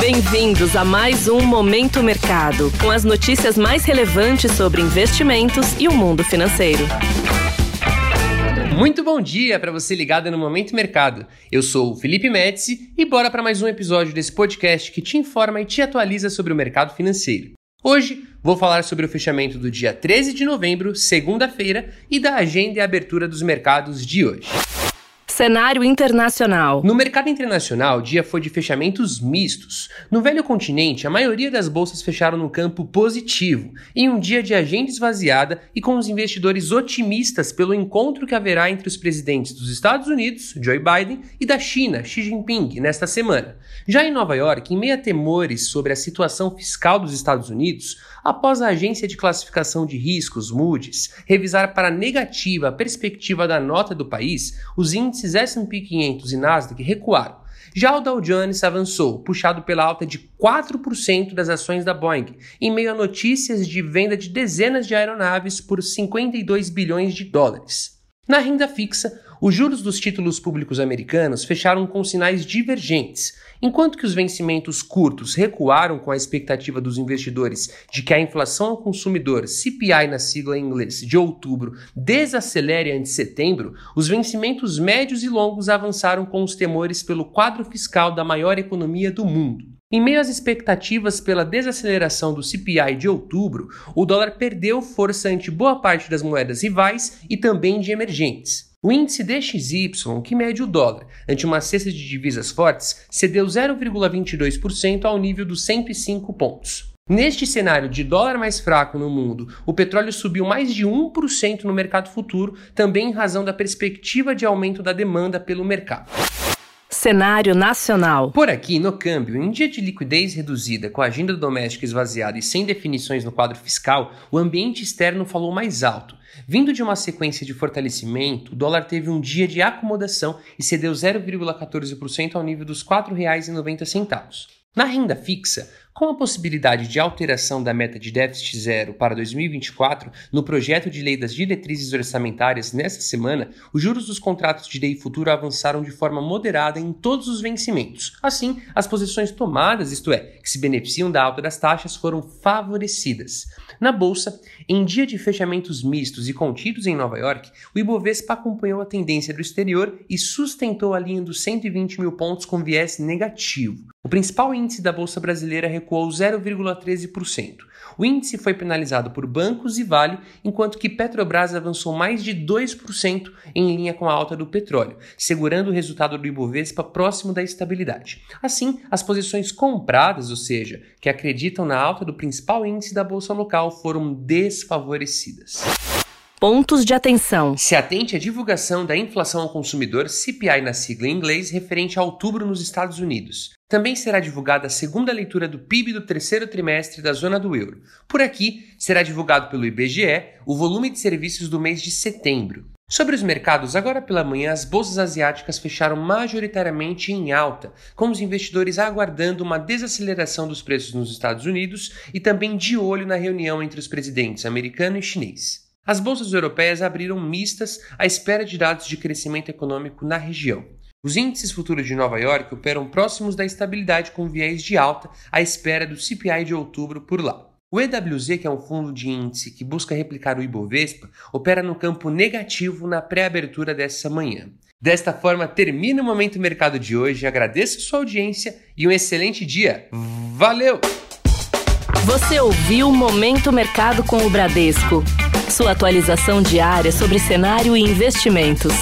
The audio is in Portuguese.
Bem-vindos a mais um Momento Mercado, com as notícias mais relevantes sobre investimentos e o mundo financeiro. Muito bom dia para você ligado no Momento Mercado. Eu sou o Felipe Médici e bora para mais um episódio desse podcast que te informa e te atualiza sobre o mercado financeiro. Hoje vou falar sobre o fechamento do dia 13 de novembro, segunda-feira, e da agenda e abertura dos mercados de hoje. Cenário internacional. No mercado internacional, o dia foi de fechamentos mistos. No velho continente, a maioria das bolsas fecharam no campo positivo, em um dia de agenda esvaziada e com os investidores otimistas pelo encontro que haverá entre os presidentes dos Estados Unidos, Joe Biden, e da China, Xi Jinping, nesta semana. Já em Nova York, em meio a temores sobre a situação fiscal dos Estados Unidos, após a agência de classificação de riscos, Moody's, revisar para negativa a perspectiva da nota do país, os índices S&P 500 e Nasdaq recuaram. Já o Dow Jones avançou, puxado pela alta de 4% das ações da Boeing, em meio a notícias de venda de dezenas de aeronaves por 52 bilhões de dólares. Na renda fixa, os juros dos títulos públicos americanos fecharam com sinais divergentes, Enquanto que os vencimentos curtos recuaram com a expectativa dos investidores de que a inflação ao consumidor, CPI na sigla em inglês, de outubro, desacelere ante setembro, os vencimentos médios e longos avançaram com os temores pelo quadro fiscal da maior economia do mundo. Em meio às expectativas pela desaceleração do CPI de outubro, o dólar perdeu força ante boa parte das moedas rivais e também de emergentes. O índice DXY, que mede o dólar ante uma cesta de divisas fortes, cedeu 0,22% ao nível dos 105 pontos. Neste cenário de dólar mais fraco no mundo, o petróleo subiu mais de 1% no mercado futuro, também em razão da perspectiva de aumento da demanda pelo mercado. Cenário nacional. Por aqui, no câmbio, em dia de liquidez reduzida, com a agenda doméstica esvaziada e sem definições no quadro fiscal, o ambiente externo falou mais alto. Vindo de uma sequência de fortalecimento, o dólar teve um dia de acomodação e cedeu 0,14% ao nível dos R$ 4,90. Na renda fixa, com a possibilidade de alteração da meta de déficit zero para 2024 no projeto de lei das diretrizes orçamentárias nesta semana, os juros dos contratos de DEI futuro avançaram de forma moderada em todos os vencimentos. Assim, as posições tomadas, isto é, que se beneficiam da alta das taxas, foram favorecidas. Na bolsa, em dia de fechamentos mistos e contidos em Nova York, o Ibovespa acompanhou a tendência do exterior e sustentou a linha dos 120 mil pontos com viés negativo. O principal índice da bolsa brasileira recuou 0,13%. O índice foi penalizado por bancos e Vale, enquanto que Petrobras avançou mais de 2% em linha com a alta do petróleo, segurando o resultado do Ibovespa próximo da estabilidade. Assim, as posições compradas, ou seja, que acreditam na alta do principal índice da bolsa local, foram desfavorecidas. Pontos de atenção. Se atente à divulgação da inflação ao consumidor CPI na sigla em inglês referente a outubro nos Estados Unidos. Também será divulgada a segunda leitura do PIB do terceiro trimestre da zona do euro. Por aqui, será divulgado pelo IBGE o volume de serviços do mês de setembro. Sobre os mercados, agora pela manhã, as bolsas asiáticas fecharam majoritariamente em alta, com os investidores aguardando uma desaceleração dos preços nos Estados Unidos e também de olho na reunião entre os presidentes americano e chinês. As bolsas europeias abriram mistas à espera de dados de crescimento econômico na região. Os índices futuros de Nova York operam próximos da estabilidade com viés de alta à espera do CPI de outubro por lá. O EWZ, que é um fundo de índice que busca replicar o Ibovespa, opera no campo negativo na pré-abertura dessa manhã. Desta forma, termina o Momento Mercado de hoje. Agradeço sua audiência e um excelente dia. Valeu! Você ouviu Momento Mercado com o Bradesco. Sua atualização diária sobre cenário e investimentos.